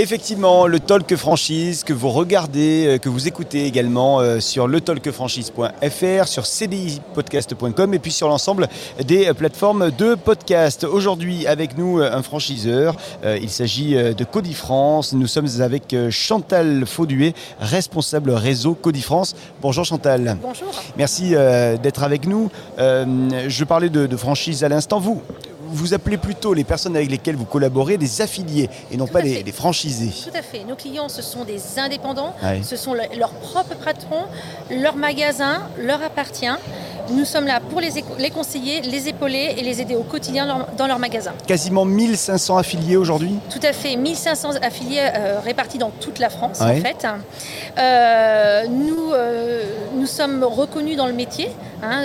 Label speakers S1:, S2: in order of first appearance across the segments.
S1: Effectivement, le Talk Franchise que vous regardez, euh, que vous écoutez également euh, sur letalkfranchise.fr, sur cdipodcast.com et puis sur l'ensemble des euh, plateformes de podcast. Aujourd'hui, avec nous, un franchiseur. Il s'agit de Codifrance. Nous sommes avec Chantal Fauduet, responsable réseau Codifrance. Bonjour Chantal.
S2: Bonjour.
S1: Merci d'être avec nous. Je parlais de, de franchise à l'instant. Vous, vous appelez plutôt les personnes avec lesquelles vous collaborez des affiliés et non pas des, franchisés.
S2: Tout à fait. Nos clients, ce sont des indépendants, ce sont leurs propres patrons, leur magasin leur appartient. Nous sommes là pour les, les, conseiller, les épauler et les aider au quotidien dans leur magasin.
S1: Quasiment 1500 affiliés aujourd'hui
S2: Tout à fait, 1500 affiliés euh, répartis dans toute la France en fait. Euh, nous, euh, nous sommes reconnus dans le métier. Hein,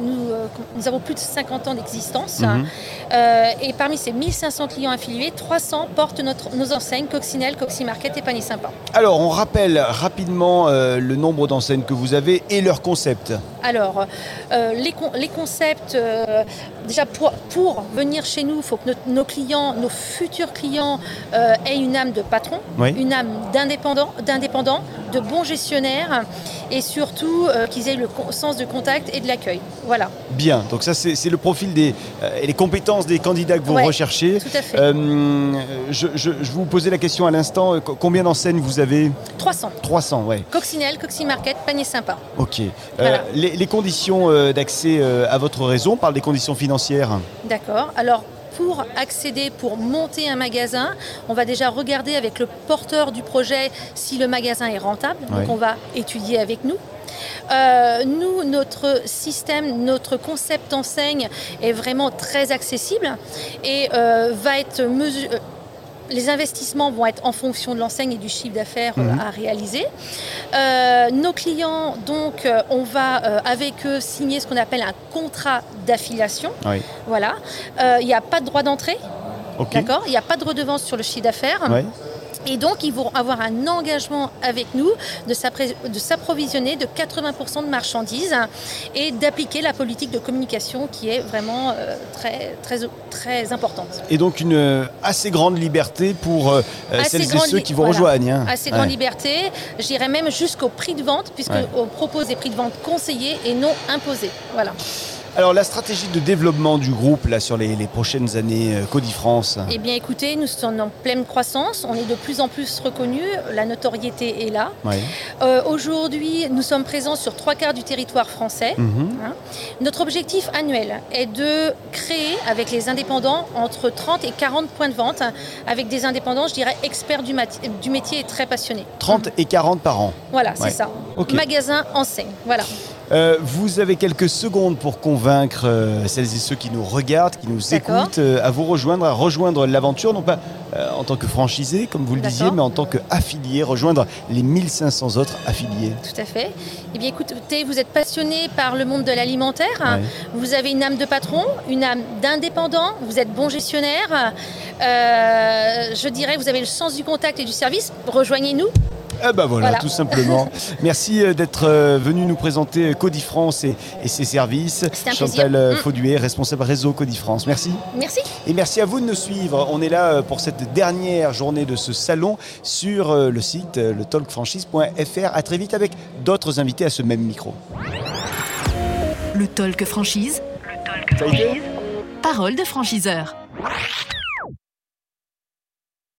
S2: nous, nous, avons plus de 50 ans d'existence. Mhm. et parmi ces 1500 clients affiliés, 300 portent notre, nos enseignes Coccinelle, Market et Panier Sympa.
S1: Alors, on rappelle rapidement le nombre d'enseignes que vous avez et leur concept.
S2: Alors, euh, les, concepts, euh, déjà pour, venir chez nous, il faut que nos clients, nos futurs clients euh, aient une âme de patron, une âme d'indépendant, d'indépendant, de bon gestionnaire et surtout qu'ils aient le sens de contact et de l'accueil. Voilà.
S1: Bien, donc ça c'est le profil des, et les compétences des candidats que vous recherchez.
S2: Tout à fait.
S1: Je, vous posais la question à l'instant, combien d'enseignes vous avez?
S2: 300.
S1: 300, ouais.
S2: Coccinelle, Market, panier sympa.
S1: Ok. les, conditions euh, d'accès euh, à votre réseau On parle des conditions financières.
S2: D'accord. Alors, pour accéder, pour monter un magasin, on va déjà regarder avec le porteur du projet si le magasin est rentable. Donc on va étudier avec nous. Euh, nous, notre système, notre concept enseigne est vraiment très accessible et va être mesuré les investissements vont être en fonction de l'enseigne et du chiffre d'affaires euh, mhm. à réaliser. Euh, nos clients, donc, euh, on va avec eux signer ce qu'on appelle un contrat d'affiliation. Voilà. Il n'y a pas de droit d'entrée. D'accord Il n'y a pas de redevance sur le chiffre d'affaires. Et donc, ils vont avoir un engagement avec nous de s'approvisionner de 80% de marchandises et d'appliquer la politique de communication qui est vraiment euh, très, très, très importante.
S1: Et donc, une euh, assez grande liberté pour euh, celles et ceux qui vous rejoignent. Hein.
S2: Assez grande liberté, j'irais même jusqu'au prix de vente, puisqu'on propose des prix de vente conseillés et non imposés. Voilà.
S1: Alors la stratégie de développement du groupe là, sur les, prochaines années euh, Codifrance
S2: Eh bien écoutez, nous sommes en pleine croissance, on est de plus en plus reconnus, la notoriété est là. Euh, aujourd'hui, nous sommes présents sur trois quarts du territoire français. Mhm. Hein. Notre objectif annuel est de créer avec les indépendants entre 30 et 40 points de vente, avec des indépendants, je dirais, experts du, du métier et très passionnés.
S1: 30 et 40 par an
S2: Voilà, c'est ça. Magasin, enseigne, voilà.
S1: Euh, vous avez quelques secondes pour convaincre euh, celles et ceux qui nous regardent, qui nous écoutent, euh, à vous rejoindre, à rejoindre l'aventure, non pas en tant que franchisé, comme vous le disiez, mais en tant qu'affilié, rejoindre les 1500 autres affiliés.
S2: Tout à fait. Eh bien, écoutez, vous êtes passionné par le monde de l'alimentaire, vous avez une âme de patron, une âme d'indépendant, vous êtes bon gestionnaire, je dirais, vous avez le sens du contact et du service, rejoignez-nous.
S1: Eh ben voilà, tout simplement. Merci euh, d'être euh, venu nous présenter Codifrance et, et ses services.
S2: Chantal
S1: euh, mm. Fauduet, responsable réseau Codifrance. Merci.
S2: Merci.
S1: Et merci à vous de nous suivre. On est là pour cette dernière journée de ce salon sur le site letalkfranchise.fr. À très vite avec d'autres invités à ce même micro.
S3: Le Talk Franchise. Le Talk Franchise. Parole de franchiseur.